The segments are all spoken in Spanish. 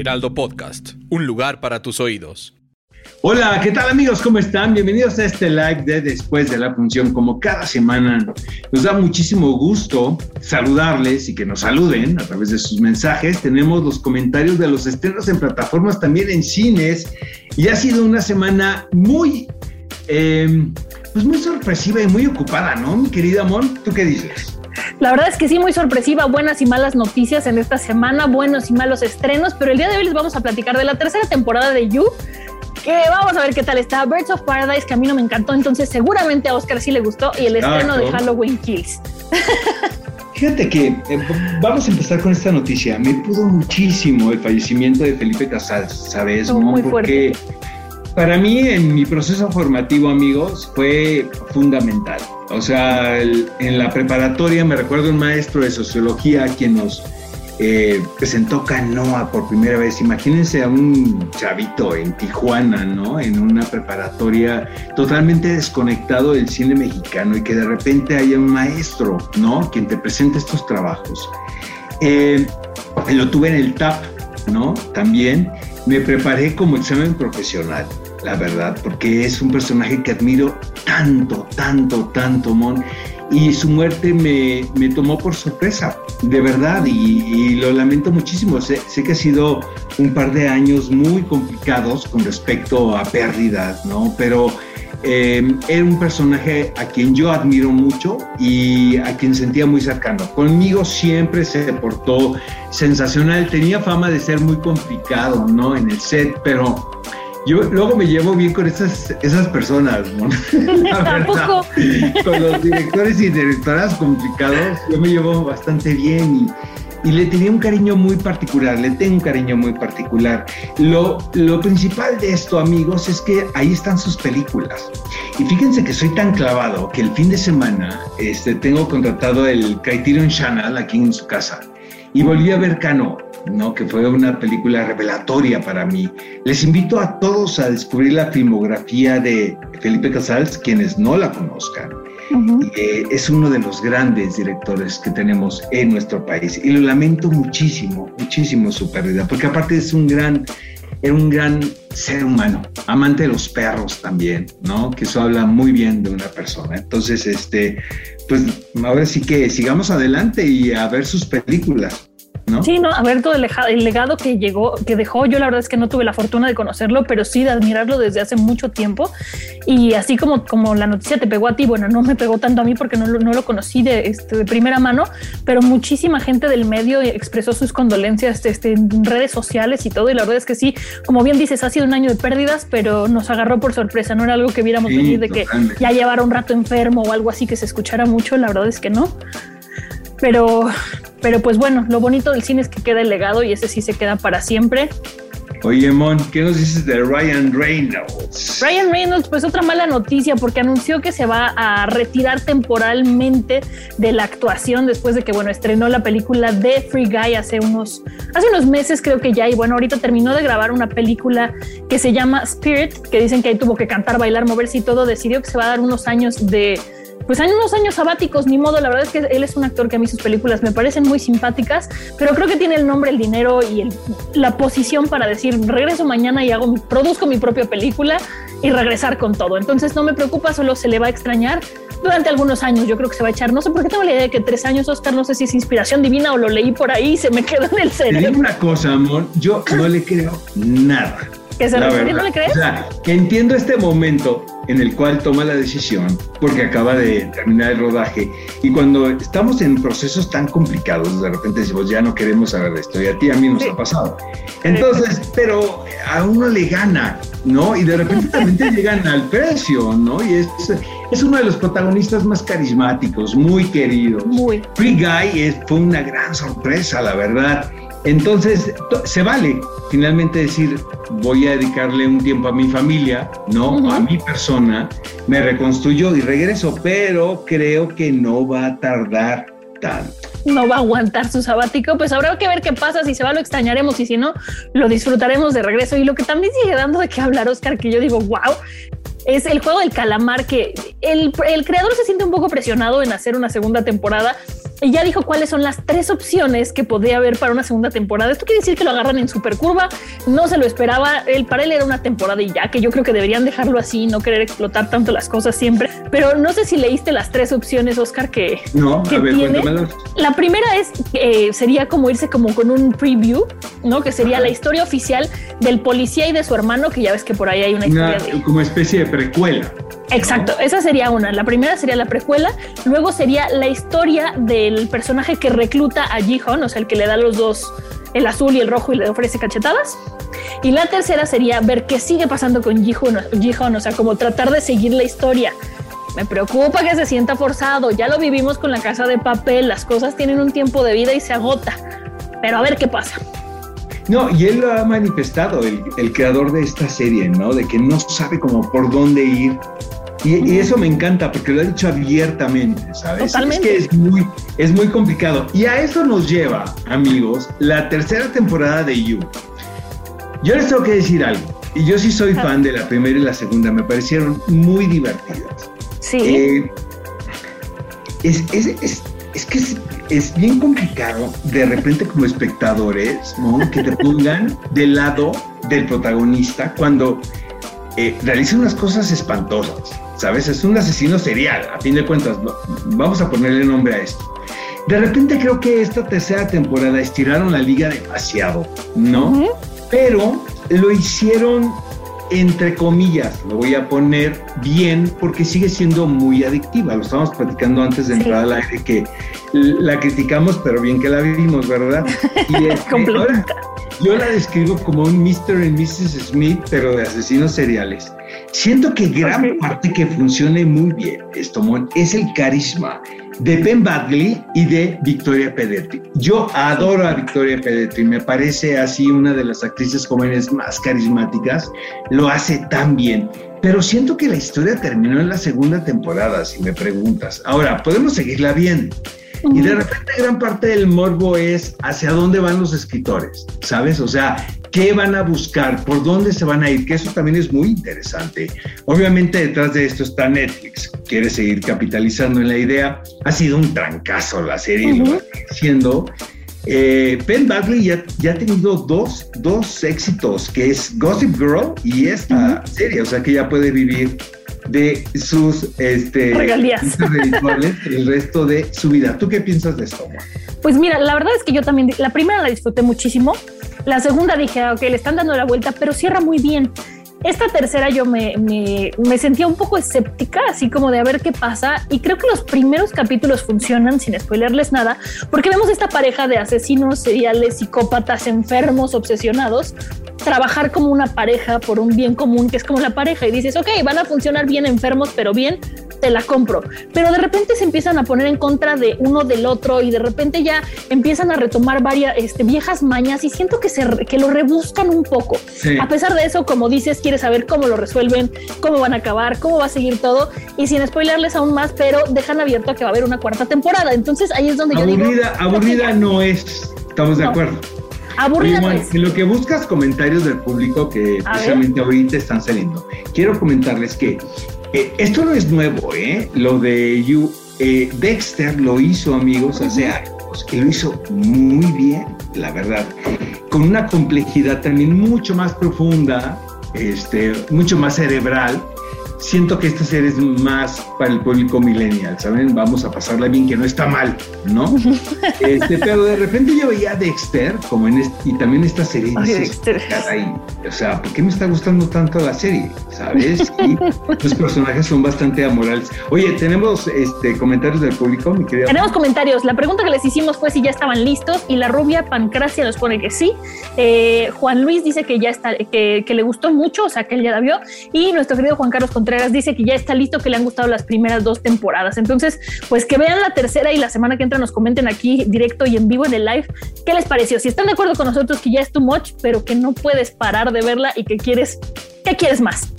Heraldo Podcast, un lugar para tus oídos. Hola, ¿qué tal amigos? ¿Cómo están? Bienvenidos a este live de después de la función. Como cada semana, nos da muchísimo gusto saludarles y que nos saluden a través de sus mensajes. Tenemos los comentarios de los estrenos en plataformas, también en cines. Y ha sido una semana muy, eh, pues muy sorpresiva y muy ocupada, ¿no, mi querida Mon? ¿Tú qué dices? La verdad es que sí, muy sorpresiva, buenas y malas noticias en esta semana, buenos y malos estrenos, pero el día de hoy les vamos a platicar de la tercera temporada de You, que vamos a ver qué tal está. Birds of Paradise, que a mí no me encantó, entonces seguramente a Oscar sí le gustó, y el estreno de Halloween Kills. Fíjate que eh, vamos a empezar con esta noticia. Me pudo muchísimo el fallecimiento de Felipe Casals, ¿sabes? Muy Porque para mí en mi proceso formativo, amigos, fue fundamental. O sea, en la preparatoria me recuerdo un maestro de sociología quien nos eh, presentó Canoa por primera vez. Imagínense a un chavito en Tijuana, ¿no? En una preparatoria totalmente desconectado del cine mexicano y que de repente haya un maestro, ¿no? Quien te presente estos trabajos. Eh, lo tuve en el TAP, ¿no? También me preparé como examen profesional, la verdad, porque es un personaje que admiro tanto, tanto, tanto, Mon y su muerte me, me, tomó por sorpresa, de verdad, y, lo lamento muchísimo. Sé, sé, que ha sido un par de años muy complicados con respecto a pérdidas, ¿no? Pero eh, era un personaje a quien yo admiro mucho y a quien sentía muy cercano. Conmigo siempre se portó sensacional, tenía fama de ser muy complicado, ¿no? En el set, pero yo luego me llevo bien con esas, esas personas, ¿no? Tampoco. Con los directores y directoras complicados, yo me llevo bastante bien y, y, le tenía un cariño muy particular, le tengo un cariño muy particular. Lo, lo principal de esto, amigos, es que ahí están sus películas. Y fíjense que soy tan clavado que el fin de semana este, tengo contratado el Criterion Channel aquí en su casa y volví a ver Cano ¿no? que fue una película revelatoria para mí. Les invito a todos a descubrir la filmografía de Felipe Casals, quienes no la conozcan. Eh, es uno de los grandes directores que tenemos en nuestro país y lo lamento muchísimo, muchísimo su pérdida, porque aparte es un gran, era un gran ser humano, amante de los perros también, ¿no? Que eso habla muy bien de una persona. Entonces, este, pues ahora sí que sigamos adelante y a ver sus películas. ¿No? Sí, no, a ver todo el, el, legado que llegó, que dejó. Yo la verdad es que no tuve la fortuna de conocerlo, pero sí de admirarlo desde hace mucho tiempo. Y así como, como la noticia te pegó a ti, bueno, no me pegó tanto a mí porque no, no lo conocí de, este, de primera mano, pero muchísima gente del medio expresó sus condolencias este, en redes sociales y todo. Y la verdad es que sí, como bien dices, ha sido un año de pérdidas, pero nos agarró por sorpresa. No era algo que viéramos sí, venir de que ya llevara un rato enfermo o algo así que se escuchara mucho. La verdad es que no. Pero, pero pues bueno, lo bonito del cine es que queda el legado y ese sí se queda para siempre. Oye, Mon, ¿qué nos dices de Ryan Reynolds? Ryan Reynolds, pues otra mala noticia porque anunció que se va a retirar temporalmente de la actuación después de que, bueno, estrenó la película de Free Guy hace unos, hace unos meses creo que ya, y bueno, ahorita terminó de grabar una película que se llama Spirit, que dicen que ahí tuvo que cantar, bailar, moverse y todo, decidió que se va a dar unos años de pues hay unos años sabáticos, ni modo, la verdad es que él es un actor que a mí sus películas me parecen muy simpáticas, pero creo que tiene el nombre, el dinero y el, la posición para decir, regreso mañana y hago, produzco mi propia película y regresar con todo. Entonces no me preocupa, solo se le va a extrañar durante algunos años. Yo creo que se va a echar, no sé por qué tengo la idea de que tres años, Oscar, no sé si es inspiración divina o lo leí por ahí y se me quedó en el cerebro. Te digo una cosa, amor, yo no le creo nada. ¿Que se verdad. no le crees? O sea, que entiendo este momento en el cual toma la decisión porque acaba de terminar el rodaje y cuando estamos en procesos tan complicados de repente decimos ya no queremos saber de esto y a ti a mí nos sí. ha pasado entonces pero a uno le gana no y de repente también te llegan al precio no y es es uno de los protagonistas más carismáticos, muy queridos. Muy. Free Guy es, fue una gran sorpresa, la verdad. Entonces, se vale finalmente decir, voy a dedicarle un tiempo a mi familia, ¿no? A mi persona, me reconstruyo y regreso, pero creo que no va a tardar tanto. No va a aguantar su sabático, pues habrá que ver qué pasa, si se va lo extrañaremos y si no, lo disfrutaremos de regreso. Y lo que también sigue dando de qué hablar, Oscar, que yo digo, wow, es el juego del calamar que el, el, creador se siente un poco presionado en hacer una segunda temporada y ya dijo cuáles son las tres opciones que podría haber para una segunda temporada. Esto quiere decir que lo agarran en super curva, no se lo esperaba, él, para él era una temporada y ya, que yo creo que deberían dejarlo así, no querer explotar tanto las cosas siempre, pero no sé si leíste las tres opciones, Oscar, que, no, a ver, tiene. La primera es, eh, sería como irse como con un preview, ¿no? Que sería la historia oficial del policía y de su hermano, que ya ves que por ahí hay una, historia de... Como especie de precuela. Exacto, esa sería una. La primera sería la precuela, luego sería la historia del personaje que recluta a Jihon, o sea, el que le da los dos, el azul y el rojo y le ofrece cachetadas. Y la tercera sería ver qué sigue pasando con Jihon, o sea, como tratar de seguir la historia. Me preocupa que se sienta forzado, ya lo vivimos con la casa de papel, las cosas tienen un tiempo de vida y se agota. Pero a ver qué pasa. No, y él lo ha manifestado, el, el, creador de esta serie, ¿no? De que no sabe cómo por dónde ir, y, eso me encanta porque lo ha dicho abiertamente, ¿sabes? Totalmente. Es que es muy, es muy complicado. Y a eso nos lleva, amigos, la tercera temporada de You. Yo les tengo que decir algo. Y yo sí soy fan de la primera y la segunda. Me parecieron muy divertidas. Sí. Eh, es, es, es, es, que es, bien complicado de repente como espectadores, ¿no? Que te pongan del lado del protagonista cuando eh, realiza unas cosas espantosas. ¿Sabes? Es un asesino serial, a fin de cuentas, vamos a ponerle nombre a esto. De repente creo que esta tercera temporada estiraron la liga demasiado, ¿no? Pero lo hicieron entre comillas, lo voy a poner bien porque sigue siendo muy adictiva. Lo estábamos platicando antes de entrar al aire que la criticamos, pero bien que la vimos, ¿verdad? Y este, ahora, yo la describo como un Mr. y Mrs. Smith, pero de asesinos seriales. Siento que gran parte que funcione muy bien esto, es el carisma de Ben Badley y de Victoria Pedretti. Yo adoro a Victoria Pedretti, me parece así una de las actrices jóvenes más carismáticas, lo hace tan bien. Pero siento que la historia terminó en la segunda temporada, si me preguntas. Ahora, podemos seguirla Y de repente gran parte del morbo es hacia dónde van los escritores, ¿sabes? O sea, qué van a buscar, por dónde se van a ir, que eso también es muy interesante. Obviamente detrás de esto está Netflix, quiere seguir capitalizando en la idea. Ha sido un trancazo la serie, lo va siendo. Eh, Ben Bagley ya, ya, ha tenido dos, dos éxitos, que es Gossip Girl y esta serie, o sea que ya puede vivir de sus este, regalías el resto de su vida. ¿Tú qué piensas de esto? Pues mira, la verdad es que yo también, la primera la disfruté muchísimo, la segunda dije, ah, ok, le están dando la vuelta, pero cierra muy bien. Esta tercera yo me, me, sentía un poco escéptica, así como de a ver qué pasa. Y creo que los primeros capítulos funcionan sin spoilerles nada, porque vemos esta pareja de asesinos seriales, psicópatas, enfermos, obsesionados, trabajar como una pareja por un bien común, que es como la pareja. Y dices, ok, van a funcionar bien enfermos, pero bien, te la compro. Pero de repente se empiezan a poner en contra de uno del otro y de repente ya empiezan a retomar varias este, viejas mañas y siento que, se, que lo rebuscan un poco. A pesar de eso, como dices, quiere saber cómo lo resuelven, cómo van a acabar, cómo va a seguir todo y sin spoilerles aún más, pero dejan abierto a que va a haber una cuarta temporada. Entonces ahí es donde yo digo. Aburrida no es, estamos de acuerdo. Aburrida no En lo que buscas comentarios del público que precisamente ahorita están saliendo, quiero comentarles que eh, esto no es nuevo, ¿eh? Lo de you, eh, Dexter lo hizo, amigos, hace años y lo hizo muy bien, la verdad, con una complejidad también mucho más profunda este, mucho más cerebral. Siento que esta serie es más para el público millennial, ¿saben? Vamos a pasarla bien, que no está mal, ¿no? Este, pero de repente yo veía a Dexter, como en este, y también esta serie, o sea, ¿por qué me está gustando tanto la serie? ¿Sabes? Y los personajes son bastante amorales. Oye, tenemos este, comentarios del público, mi querida. Tenemos comentarios. La pregunta que les hicimos fue si ya estaban listos y la rubia Pancracia nos pone que sí. Eh, Juan Luis dice que ya está, que, que le gustó mucho, o sea, que él ya la vio. Y nuestro querido Juan Carlos contesta Contreras dice que ya está listo, que le han gustado las primeras dos temporadas. Entonces, pues que vean la tercera y la semana que entra nos comenten aquí directo y en vivo en el live qué les pareció. Si están de acuerdo con nosotros que ya es too much, pero que no puedes parar de verla y que quieres, ¿qué quieres más?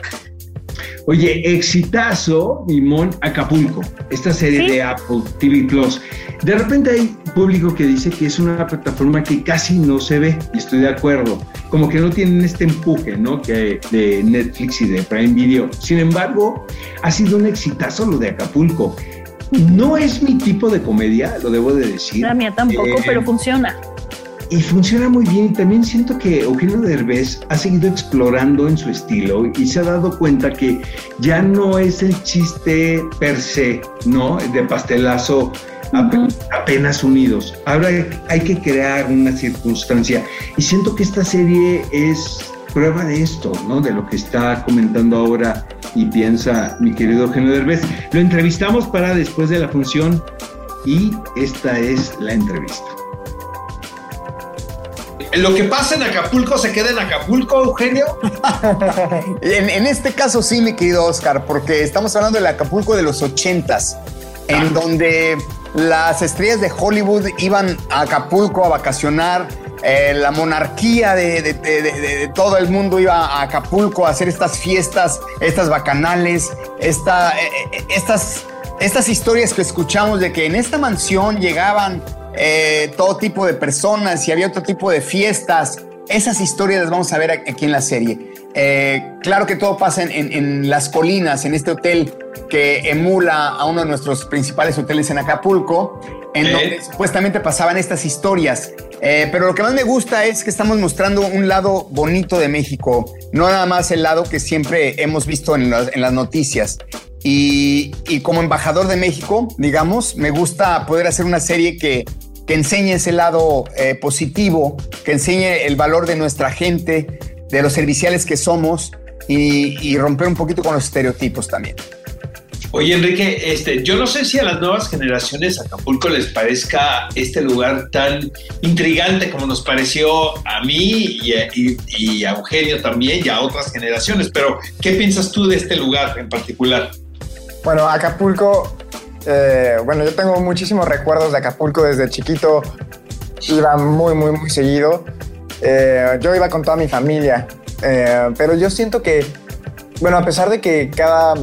Oye, exitazo, Mimón Acapulco, esta serie de Apple TV Plus. De repente hay público que dice que es una plataforma que casi no se ve, y estoy de acuerdo. Como que no tienen este empuje, ¿no? Que de Netflix y de Prime Video. Sin embargo, ha sido un exitazo lo de Acapulco. No es mi tipo de comedia, lo debo de decir. La mía tampoco, Eh, pero funciona. Y funciona muy bien. Y también siento que Eugenio Derbez ha seguido explorando en su estilo y se ha dado cuenta que ya no es el chiste per se, ¿no? De pastelazo ape- apenas unidos. Ahora hay que crear una circunstancia. Y siento que esta serie es prueba de esto, ¿no? De lo que está comentando ahora y piensa mi querido Eugenio Derbez. Lo entrevistamos para después de la función y esta es la entrevista. Lo que pasa en Acapulco se queda en Acapulco, Eugenio. En, en este caso sí, mi querido Oscar, porque estamos hablando del Acapulco de los ochentas, en donde las estrellas de Hollywood iban a Acapulco a vacacionar, eh, la monarquía de, de- de- de- de todo el mundo iba a Acapulco a hacer estas fiestas, estas bacanales, esta, eh, eh, estas, estas historias que escuchamos de que en esta mansión llegaban eh, todo tipo de personas y había otro tipo de fiestas. Esas historias las vamos a ver aquí en la serie. Eh, claro que todo pasa en, en- en las colinas, en este hotel que emula a uno de nuestros principales hoteles en Acapulco, en ¿Eh? donde supuestamente pasaban estas historias. Eh, pero lo que más me gusta es que estamos mostrando un lado bonito de México, no nada más el lado que siempre hemos visto en las, en las noticias. Y, y como embajador de México, digamos, me gusta poder hacer una serie que, que enseñe ese lado eh, positivo, que enseñe el valor de nuestra gente, de los serviciales que somos y, y romper un poquito con los estereotipos también. Oye, Enrique, este, yo no sé si a las nuevas generaciones Acapulco les parezca este lugar tan intrigante como nos pareció a mí y a, y- y a Eugenio también y a otras generaciones, pero ¿qué piensas tú de este lugar en particular? Bueno, Acapulco, eh, bueno, yo tengo muchísimos recuerdos de Acapulco desde chiquito. Iba muy, muy, muy seguido. Eh, yo iba con toda mi familia. Eh, pero yo siento que, bueno, a pesar de que cada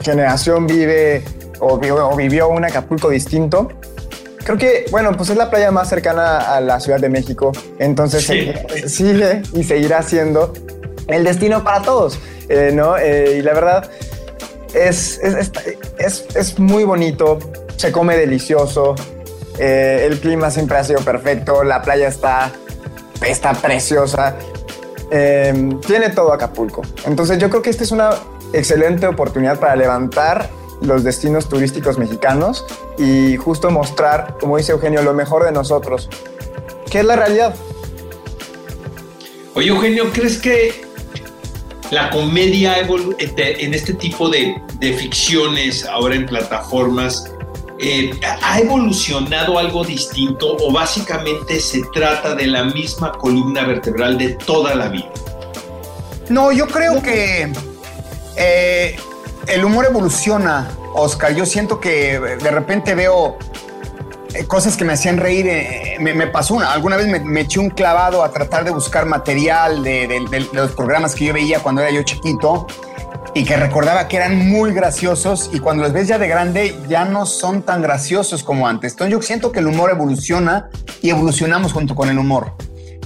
generación vive o, o vivió un Acapulco distinto, creo que, bueno, pues es la playa más cercana a la Ciudad de México. Entonces Sí. eh, sigue y seguirá siendo el destino para todos, eh, ¿no? Eh, y la verdad es, es, es, es- muy bonito, se come delicioso, eh, el clima siempre ha sido perfecto, la playa está, está preciosa, eh, tiene todo Acapulco. Entonces yo creo que esta es una excelente oportunidad para levantar los destinos turísticos mexicanos y justo mostrar, como dice Eugenio, lo mejor de nosotros, que es la realidad. Oye, Eugenio, ¿crees que la comedia este, en este tipo de, de ficciones, ahora en plataformas, eh, ha evolucionado algo distinto o básicamente se trata de la misma columna vertebral de toda la vida? No, yo creo que eh, el humor evoluciona, Oscar. Yo siento que de repente veo eh, cosas que me hacían reír. eh, me, me pasó una, alguna vez me, me eché un clavado a tratar de buscar material de, de- de- de los programas que yo veía cuando era yo chiquito y que recordaba que eran muy graciosos y cuando los ves ya de grande ya no son tan graciosos como antes. Entonces yo siento que el humor evoluciona y evolucionamos junto con el humor.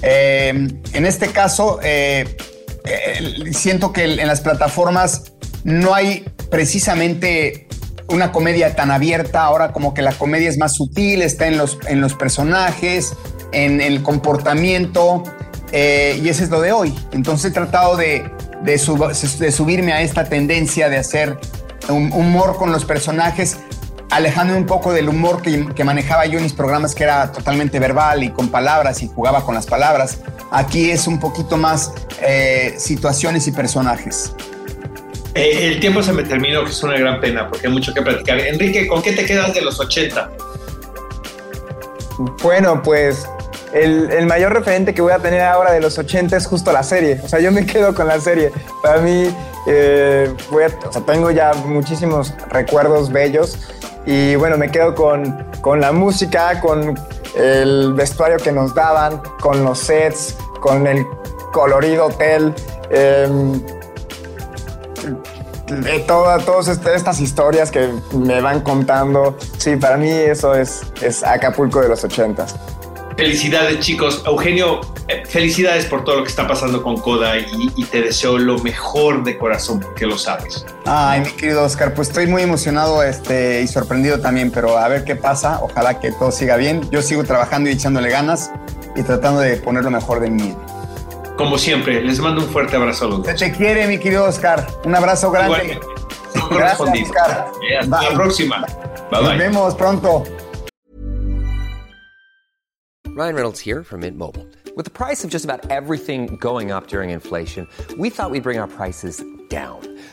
Eh, en este caso, eh, eh, siento que en las plataformas no hay precisamente una comedia tan abierta. Ahora como que la comedia es más sutil, está en los, en los personajes, en el comportamiento, eh, y ese es lo de hoy. Entonces he tratado de, de, sub- de subirme a esta tendencia de hacer humor con los personajes, alejándome un poco del humor que, que manejaba yo en mis programas, que era totalmente verbal y con palabras y jugaba con las palabras. Aquí es un poquito más eh, situaciones y personajes. Eh, el tiempo se me terminó, que es una gran pena porque hay mucho que platicar. Enrique, ¿con qué te quedas de los 80? Bueno, pues el, el mayor referente que voy a tener ahora de los 80 es justo la serie. O sea, yo me quedo con la serie. Para mí Eh, o sea, tengo ya muchísimos recuerdos bellos y bueno, me quedo con, con la música, con el vestuario que nos daban, con los sets, con el colorido hotel. em, de toda- todas estas historias que me van contando. Sí, para mí eso es, es Acapulco de los ochentas. Felicidades, chicos. Eugenio, eh, felicidades por todo lo que está pasando con Coda y, y te deseo lo mejor de corazón porque lo sabes. Ay, mi querido Oscar, pues estoy muy emocionado este, y sorprendido también, pero a ver qué pasa. Ojalá que todo siga bien. Yo sigo trabajando y echándole ganas y tratando de poner lo mejor de mí. Como siempre, les mando un fuerte abrazo a los Se te quiere, mi querido Oscar. Un abrazo grande. Igualmente. Gracias. Oscar. Eh, Hasta Bye. la próxima. Bye Nos bye. vemos pronto. Ryan Reynolds here from Mint Mobile. With the price of just about everything going up during inflation, we thought we'd bring our prices down.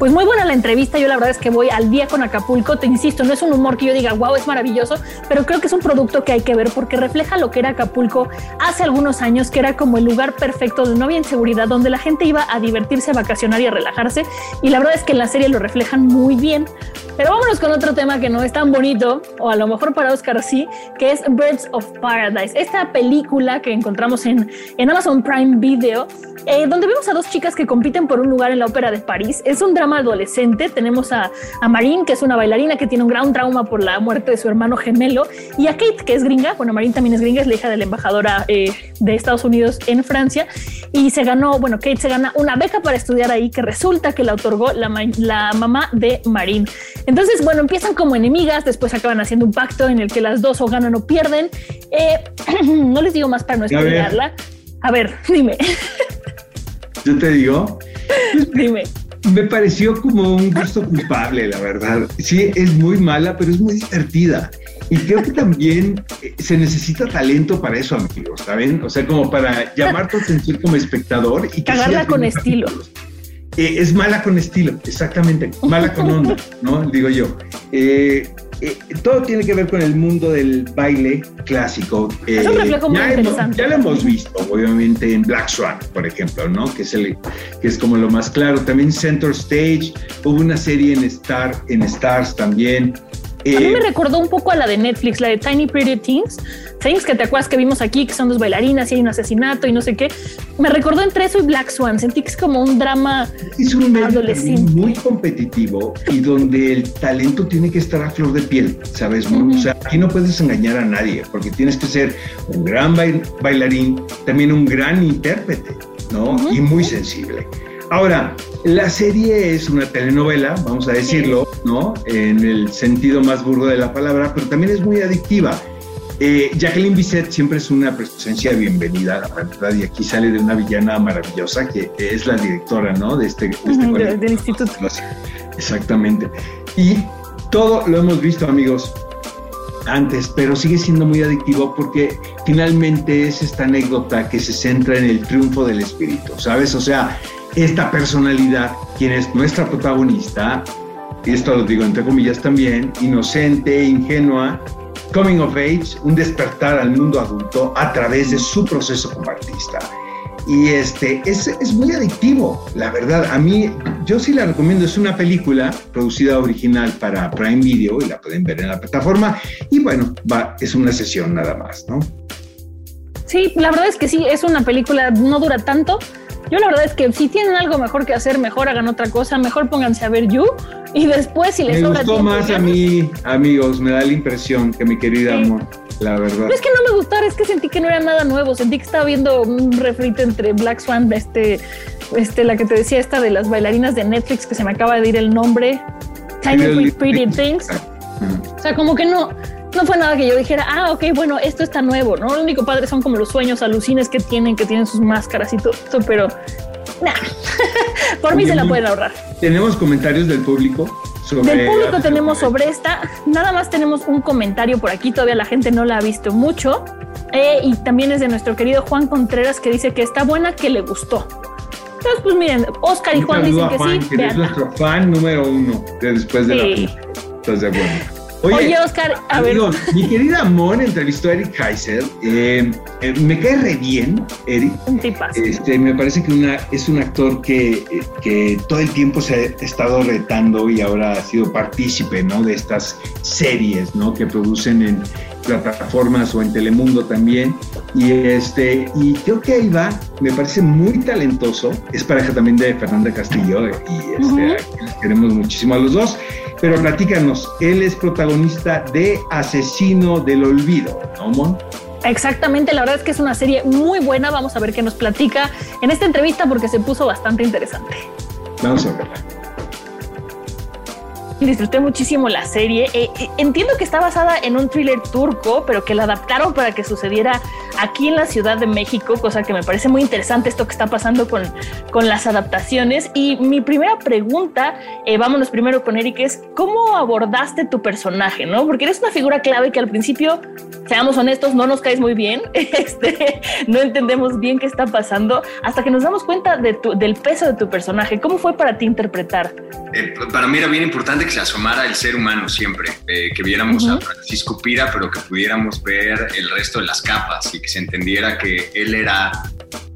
Pues muy buena la entrevista. Yo la verdad es que voy al día con Acapulco. Te insisto, no es un humor que yo diga, wow, es maravilloso, pero creo que es un producto que hay que ver porque refleja lo que era Acapulco hace algunos años, que era como el lugar perfecto donde no había inseguridad, donde la gente iba a divertirse, a vacacionar y a relajarse. Y la verdad es que en la serie lo reflejan muy bien. Pero vámonos con otro tema que no es tan bonito, o a lo mejor para Oscar sí, que es Birds of Paradise. Esta película que encontramos en, en Amazon Prime Video, eh, donde vemos a dos chicas que compiten por un lugar en la ópera de París. Es un drama adolescente. Tenemos a, a Marine, que es una bailarina que tiene un gran trauma por la muerte de su hermano gemelo, y a Kate, que es gringa. Bueno, Marine también es gringa, es la hija de la embajadora eh, de Estados Unidos en Francia, y se ganó, bueno, Kate se gana una beca para estudiar ahí que resulta que la otorgó la, la mamá de Marine. Entonces, bueno, empiezan como enemigas, después acaban haciendo un pacto en el que las dos o ganan o pierden. Eh, no les digo más para no spoilearla. A ver, dime, Yo te digo, dime. Me pareció como un gusto culpable, la verdad. Sí, es muy mala, pero es muy divertida. Y creo que también eh, se necesita talento para eso, amigos, ¿saben? O sea, como para llamar tu atención como espectador y que Cagarla con estilo. Eh, es mala con estilo, exactamente, mala con onda, ¿no? Digo yo. Eh, eh, todo tiene que ver con el mundo del baile clásico. Es un Eh, reflejo muy ya hemos- interesante. ya lo hemos visto, obviamente, en Black Swan, por ejemplo, ¿no? Que es, el, que es como lo más claro. También Center Stage, hubo una serie en, Star, en Stars también. A mí Eh, me recordó un poco a la de Netflix, la de Tiny Pretty Things. Things que te acuerdas que vimos aquí, que son dos bailarinas y hay un asesinato y no sé qué. Me recordó entre eso y Black Swan. Sentí que es como un drama es un adolescente. muy competitivo y donde el talento tiene que estar a flor de piel, ¿sabes? no? O sea, aquí no puedes engañar a nadie porque tienes que ser un gran bail- bailarín, también un gran intérprete, ¿no? Y muy sensible. Ahora, la serie es una telenovela, vamos a decirlo, ¿no? En el sentido más burdo de la palabra, pero también es muy adictiva. Eh, Jacqueline Bisset siempre es una presencia bienvenida, la verdad, y aquí sale de una villana maravillosa que es la directora, ¿no? De este, de este de- del instituto. Exactamente. Y todo lo hemos visto, amigos, antes, pero sigue siendo muy adictivo porque finalmente es esta anécdota que se centra en el triunfo del espíritu, ¿sabes? O sea, esta personalidad, quien es nuestra protagonista, y esto lo digo entre comillas también, inocente, ingenua, coming of age, un despertar al mundo adulto a través de su proceso como artista. Y este es, es muy adictivo, la verdad. A mí, yo sí la recomiendo. Es una película producida original para Prime Video y la pueden ver en la plataforma. Y bueno, va, es una sesión nada más, ¿no? Sí, la verdad es que sí, es una película, no dura tanto. Yo la verdad es que si tienen algo mejor que hacer, mejor hagan otra cosa, mejor pónganse a ver You y después si les Me sobra gustó tiempo, más a mí, amigos. Me da la impresión que mi querida Sí. amor, la verdad. No es que no me gustara, es que sentí que no era nada nuevo. Sentí que estaba viendo un refrito entre Black Swan, este, este, la que te decía, esta de las bailarinas de Netflix, que se me acaba de ir el nombre, Tiny Pretty Things. O sea, como que no, no fue nada que yo dijera, ah, ok, bueno, esto está nuevo, ¿no? Lo único padre son como los sueños alucines que tienen, que tienen sus máscaras y todo esto, pero nah, por mí Oye, se la pueden ahorrar. Tenemos comentarios del público Del público tenemos sobre esta, nada más tenemos un comentario por aquí, todavía la gente no la ha visto mucho. Eh, y también es de nuestro querido Juan Contreras que dice que está buena, que le gustó. Entonces, pues miren, Oscar y Juan dicen que sí. Que es nuestro fan número uno de después de sí. la. Estás de acuerdo. Oye, Oscar, a ver. Mi querida Mon entrevistó a Eric Kaiser. Eh, eh, me cae re bien, Eric. Un. Este, me parece que una, es un actor que, que todo el tiempo se ha estado retando y ahora ha sido partícipe ¿no? de estas series ¿no? que producen en plataformas o en Telemundo también. Y, este, y creo que ahí va, me parece muy talentoso. Es pareja también de Fernanda Castillo y este, queremos muchísimo a los dos. Pero platícanos, él es protagonista de Asesino del Olvido, ¿no, Mon? Exactamente, la verdad es que es una serie muy buena. Vamos a ver qué nos platica en esta entrevista porque se puso bastante interesante. Vamos a verla. Disfruté muchísimo la serie. Eh, eh, entiendo que está basada en un thriller turco, pero que la adaptaron para que sucediera aquí en la Ciudad de México, cosa que me parece muy interesante esto que está pasando con, con las adaptaciones. Y mi primera pregunta, eh, vámonos primero con Eric, es ¿cómo abordaste tu personaje? ¿no? Porque eres una figura clave que al principio, seamos honestos, no nos caes muy bien, este, no entendemos bien qué está pasando, hasta que nos damos cuenta de tu- del peso de tu personaje. ¿Cómo fue para ti interpretar? Eh, para mí era bien importante que se asomara el ser humano siempre, eh, que viéramos a Francisco Pira, pero que pudiéramos ver el resto de las capas y que se entendiera que él era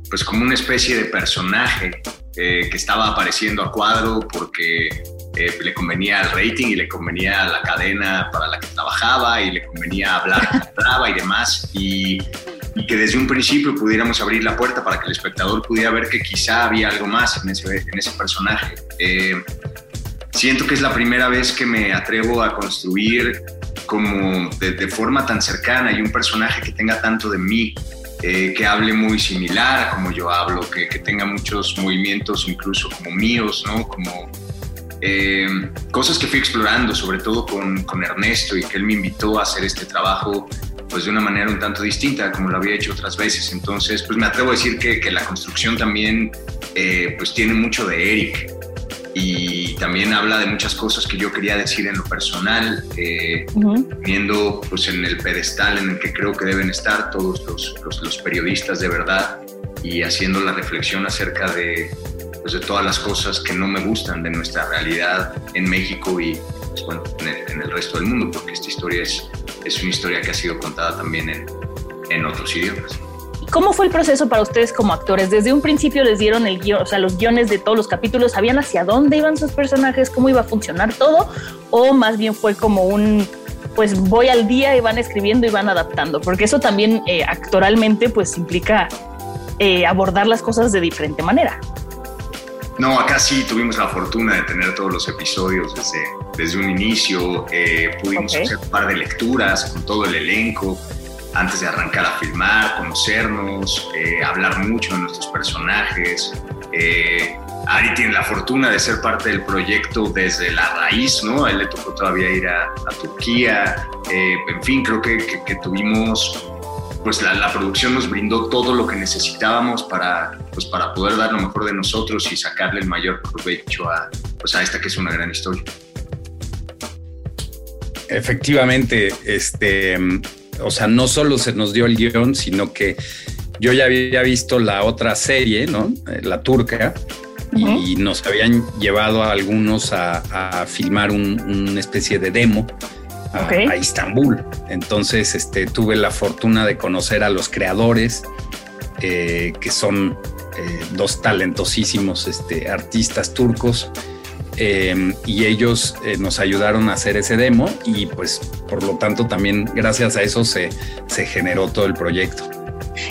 pues como una especie de personaje eh, que estaba apareciendo a cuadro porque eh, le convenía al rating y le convenía a la cadena para la que trabajaba y le convenía hablar hablaba y demás y, y que desde un principio pudiéramos abrir la puerta para que el espectador pudiera ver que quizá había algo más en ese, en ese personaje. Eh, siento que es la primera vez que me atrevo a construir como de, de forma tan cercana y un personaje que tenga tanto de mí, eh, que hable muy similar a como yo hablo, que, que tenga muchos movimientos incluso como míos, ¿no? Como eh, cosas que fui explorando, sobre todo con, con Ernesto y que él me invitó a hacer este trabajo pues de una manera un tanto distinta como lo había hecho otras veces. Entonces, pues me atrevo a decir que, que la construcción también eh, pues tiene mucho de Eric y también habla de muchas cosas que yo quería decir en lo personal, eh, viendo pues en el pedestal en el que creo que deben estar todos los, los, los periodistas de verdad y haciendo la reflexión acerca de, pues, de todas las cosas que no me gustan de nuestra realidad en México y pues, bueno, en, el, en el resto del mundo, porque esta historia es, es una historia que ha sido contada también en, en otros idiomas. ¿Cómo fue el proceso para ustedes como actores? Desde un principio les dieron el guion, o sea, los guiones de todos los capítulos, ¿sabían hacia dónde iban sus personajes, cómo iba a funcionar todo? ¿O más bien fue como un, pues voy al día y van escribiendo y van adaptando? Porque eso también eh, actoralmente pues implica eh, abordar las cosas de diferente manera. No, acá sí tuvimos la fortuna de tener todos los episodios desde, desde un inicio. Eh, pudimos hacer un par de lecturas con todo el elenco antes de arrancar a filmar, conocernos, eh, hablar mucho de nuestros personajes. Eh, Ari tiene la fortuna de ser parte del proyecto desde la raíz, ¿no? A él le tocó todavía ir a, a Turquía. Eh, en fin, creo que, que- que tuvimos pues la, la producción nos brindó todo lo que necesitábamos para, pues para poder dar lo mejor de nosotros y sacarle el mayor provecho a, pues a esta que es una gran historia. Efectivamente, este, o sea, no solo se nos dio el guion, sino que yo ya había visto la otra serie, ¿no? Eh, La turca, y nos habían llevado a algunos a, a filmar un- una especie de demo a, Ok. a Istambul. Entonces, este, tuve la fortuna de conocer a los creadores, eh, que son eh, dos talentosísimos este, artistas turcos. Eh, y ellos eh, nos ayudaron a hacer ese demo y pues por lo tanto también gracias a eso se, se generó todo el proyecto.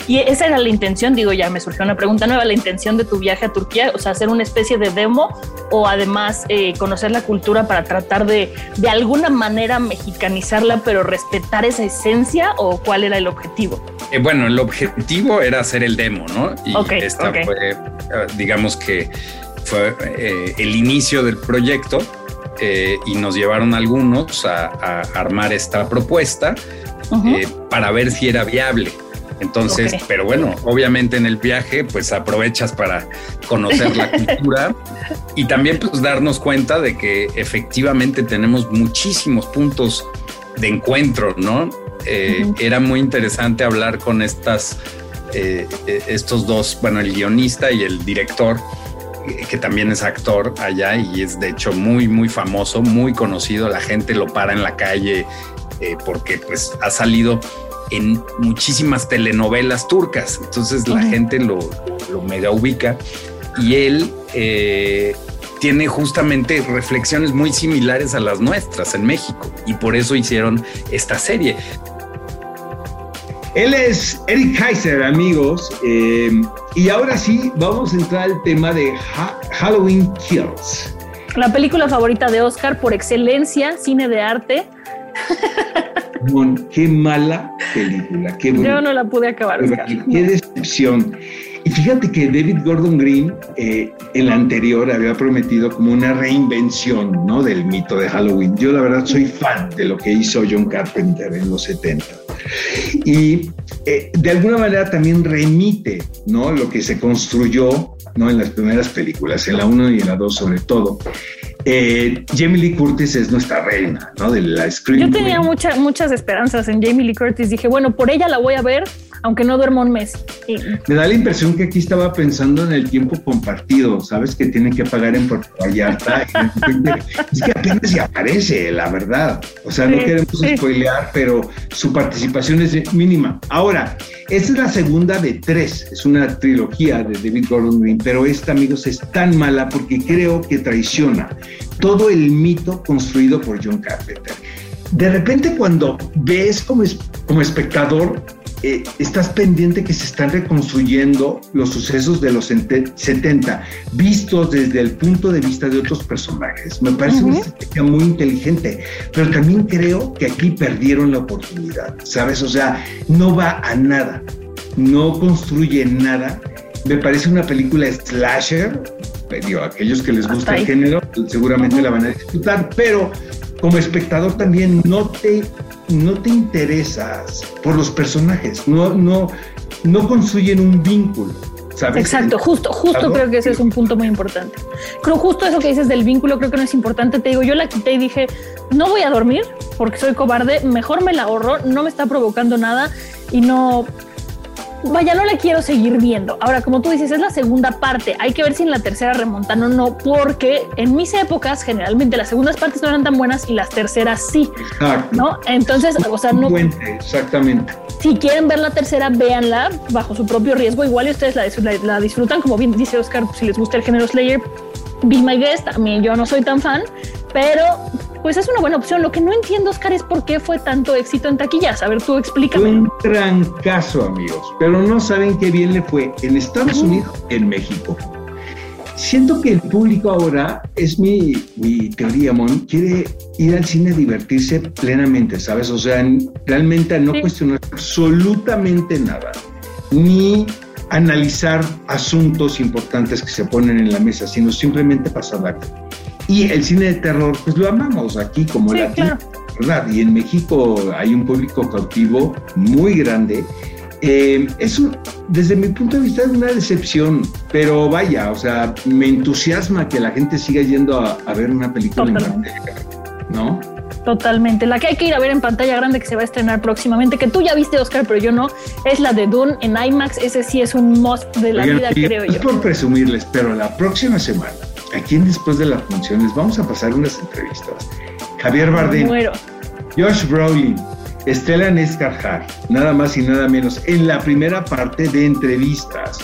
Y esa era la intención, digo, ya me surgió una pregunta nueva, la intención de tu viaje a Turquía, o sea, hacer una especie de demo o además eh, conocer la cultura para tratar de de alguna manera mexicanizarla, pero respetar esa esencia o cuál era el objetivo. Eh, bueno, el objetivo era hacer el demo, ¿no? Y Ok, esta fue, digamos que fue eh, el inicio del proyecto eh, y nos llevaron algunos a, a armar esta propuesta eh, para ver si era viable. Entonces, pero bueno, obviamente en el viaje, pues aprovechas para conocer la cultura y también pues darnos cuenta de que efectivamente tenemos muchísimos puntos de encuentro, ¿no? Eh, Era muy interesante hablar con estas, eh, estos dos, bueno, el guionista y el director, que también es actor allá y es de hecho muy, muy famoso, muy conocido. La gente lo para en la calle eh, porque pues ha salido en muchísimas telenovelas turcas. Entonces la gente lo, lo mega ubica y él eh, tiene justamente reflexiones muy similares a las nuestras en México y por eso hicieron esta serie. Él es Eric Kaiser, amigos. eh, y ahora sí, vamos a entrar al tema de Ha- Halloween Kills. La película favorita de Oscar por excelencia, cine de arte. Mon, qué mala película. Qué Yo no la pude acabar. Oscar. Qué decepción. Y fíjate que David Gordon Green, eh, el anterior, había prometido como una reinvención ¿no? del mito de Halloween. Yo la verdad soy fan de lo que hizo John Carpenter en los 70. Y eh, de alguna manera también remite ¿no? lo que se construyó ¿no? en las primeras películas, en la 1 y en la 2 sobre todo. Eh, Jamie Lee Curtis es nuestra reina ¿no? de la Scream Yo tenía mucha- muchas esperanzas en Jamie Lee Curtis. Dije, bueno, por ella la voy a ver, aunque no duerma un mes. Me da la impresión que aquí estaba pensando en el tiempo compartido, ¿sabes? Que tienen que pagar en Puerto Vallarta. es que apenas se aparece, la verdad. O sea, no Sí, queremos sí. spoilear, pero su participación es mínima. Ahora, esta es la segunda de tres. Es una trilogía de David Gordon Green, pero esta, amigos, es tan mala porque creo que traiciona todo el mito construido por John Carpenter. De repente, cuando ves como, es- como espectador, eh, estás pendiente que se están reconstruyendo los sucesos de los ente- 70, vistos desde el punto de vista de otros personajes. Me parece una estrategia muy inteligente, pero también creo que aquí perdieron la oportunidad, ¿sabes? O sea, no va a nada, no construye nada. Me parece una película slasher, digo, aquellos que les gusta el género seguramente la van a disfrutar, pero como espectador también no te, no te interesas por los personajes, no, no, no construyen un vínculo, ¿sabes? Exacto, justo, justo Algo- creo que ese es un punto muy importante. Creo justo eso que dices del vínculo, creo que no es importante. Te digo, yo la quité y dije, no voy a dormir porque soy cobarde, mejor me la ahorro, no me está provocando nada y no. Vaya, no la quiero seguir viendo. Ahora, como tú dices, es la segunda parte. Hay que ver si en la tercera remontan o no, porque en mis épocas generalmente las segundas partes no eran tan buenas y las terceras sí, Exacto. ¿no? Entonces, o sea, no, exactamente. si quieren ver la tercera, véanla bajo su propio riesgo. Igual y ustedes la, dis- la- la disfrutan, como bien dice Oscar, si les gusta el género Slayer, Be My Guest. A mí yo no soy tan fan, pero pues es una buena opción. Lo que no entiendo, Oscar, es por qué fue tanto éxito en taquillas. A ver, tú explícame. un trancazo, amigos, pero no saben qué bien le fue en Estados Unidos, en México. Siento que el público ahora, es mi, mi teoría, Mon, quiere ir al cine a divertirse plenamente, ¿sabes? O sea, realmente a no Sí. cuestionar absolutamente nada, ni analizar asuntos importantes que se ponen en la mesa, sino simplemente pasarla. Y el cine de terror, pues lo amamos aquí como Sí, latino. claro. ¿verdad? Y en México hay un público cautivo muy grande. Eh, es un- desde mi punto de vista es una decepción, pero vaya, o sea, me entusiasma que la gente siga yendo a, a ver una película en Totalmente. pantalla, ¿no? Totalmente. La que hay que ir a ver en pantalla grande que se va a estrenar próximamente, que tú ya viste, Oscar, pero yo no, es la de Dune en IMAX. Ese sí es un must de la Oigan, vida, creo no es yo. por presumirles, pero la próxima semana, aquí en Después de las Funciones, vamos a pasar unas entrevistas. Javier Bardem, Muero. Josh Brolin, Estela Nescarjar, nada más y nada menos, en la primera parte de entrevistas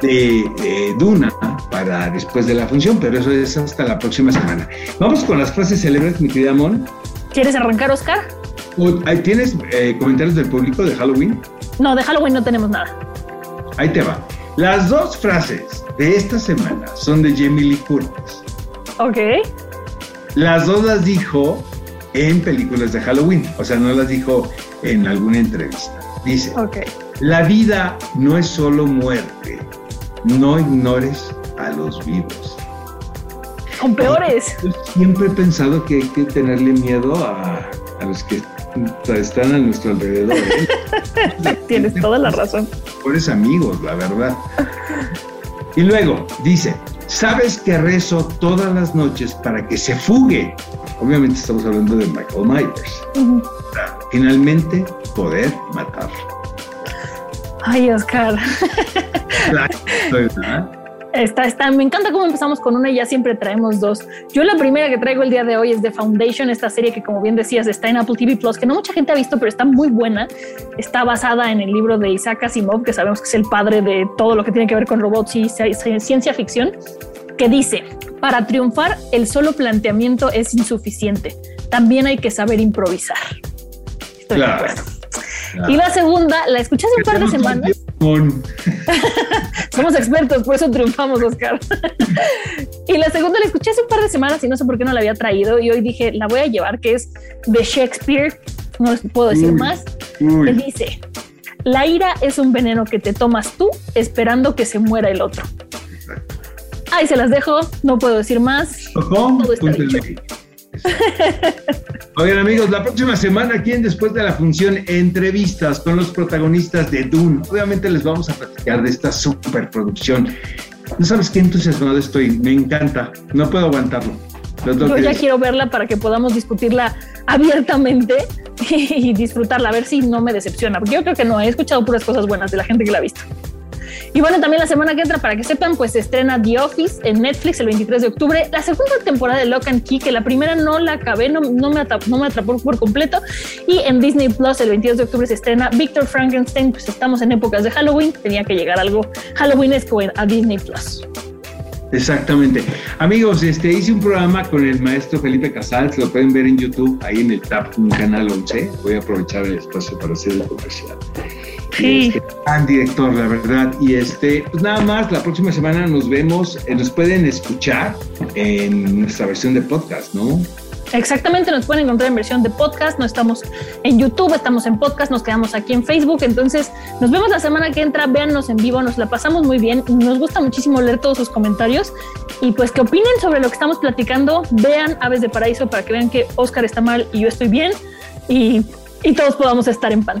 de, de Duna para después de la función, pero eso es hasta la próxima semana. Vamos con las frases célebres, mi querida Mon. ¿Quieres arrancar, Oscar? ¿Tienes eh, comentarios del público de Halloween? No, de Halloween no tenemos nada. Ahí te va. Las dos frases de esta semana son de Jamie Lee Curtis. Ok. Las dos las dijo en películas de Halloween, o sea, no las dijo en alguna entrevista. Dice, Ok. la vida no es solo muerte, no ignores a los vivos. Con peores. Yo siempre he pensado que hay que tenerle miedo a, a los que están a nuestro alrededor. ¿eh? Tienes toda la razón. Mejores amigos, la verdad. Y luego dice, sabes que rezo todas las noches para que se fugue. Obviamente estamos hablando de Michael Myers. Para finalmente poder matarlo. Ay, Oscar. ¿verdad? Está, está, me encanta cómo empezamos con una y ya siempre traemos dos. Yo la primera que traigo el día de hoy es The Foundation, esta serie que como bien decías está en Apple TV Plus, que no mucha gente ha visto, pero está muy buena. Está basada en el libro de Isaac Asimov, que sabemos que es el padre de todo lo que tiene que ver con robots y ciencia ficción, que dice, para triunfar el solo planteamiento es insuficiente, también hay que saber improvisar. Estoy Claro. de acuerdo. Y la segunda, la escuché hace un par de semanas. Con- Somos expertos, por eso triunfamos, Oscar. y la segunda la escuché hace un par de semanas y no sé por qué no la había traído. Y hoy dije, la voy a llevar, que es de Shakespeare. No les puedo decir Uy, más. uy. Que dice: La ira es un veneno que te tomas tú esperando que se muera el otro. Ahí se las dejo, no puedo decir más. Ojo, Todo está dicho. Oigan amigos, la próxima semana aquí en Después de la Función, entrevistas con los protagonistas de Dune. Obviamente les vamos a platicar de esta superproducción. No sabes qué entusiasmado estoy, me encanta, no puedo aguantarlo. Yo ya quiero verla para que podamos discutirla abiertamente y disfrutarla, a ver si no me decepciona, porque yo creo que no, he escuchado puras cosas buenas de la gente que la ha visto. Y bueno, también la semana que entra, para que sepan, pues se estrena The Office en Netflix el 23 de octubre, la segunda temporada de Lock and Key, que la primera no la acabé, no, no, me, atrapó, no me atrapó por completo, y en Disney Plus el 22 de octubre se estrena Victor Frankenstein, pues estamos en épocas de Halloween, tenía que llegar algo Halloweenesco a Disney Plus. Exactamente. Amigos, este hice un programa con el maestro Felipe Casals, lo pueden ver en YouTube, ahí en el TAP, un canal 11. Voy a aprovechar el espacio para hacer el comercial. Sí. Este, gran director, la verdad. Y este, pues nada más, la próxima semana nos vemos, eh, nos pueden escuchar en nuestra versión de podcast, ¿no? Exactamente, nos pueden encontrar en versión de podcast, no estamos en YouTube, estamos en podcast, nos quedamos aquí en Facebook, entonces nos vemos la semana que entra, véannos en vivo, nos la pasamos muy bien, nos gusta muchísimo leer todos sus comentarios y pues que opinen sobre lo que estamos platicando, vean Aves de Paraíso para que vean que Oscar está mal y yo estoy bien y, y todos podamos estar en paz.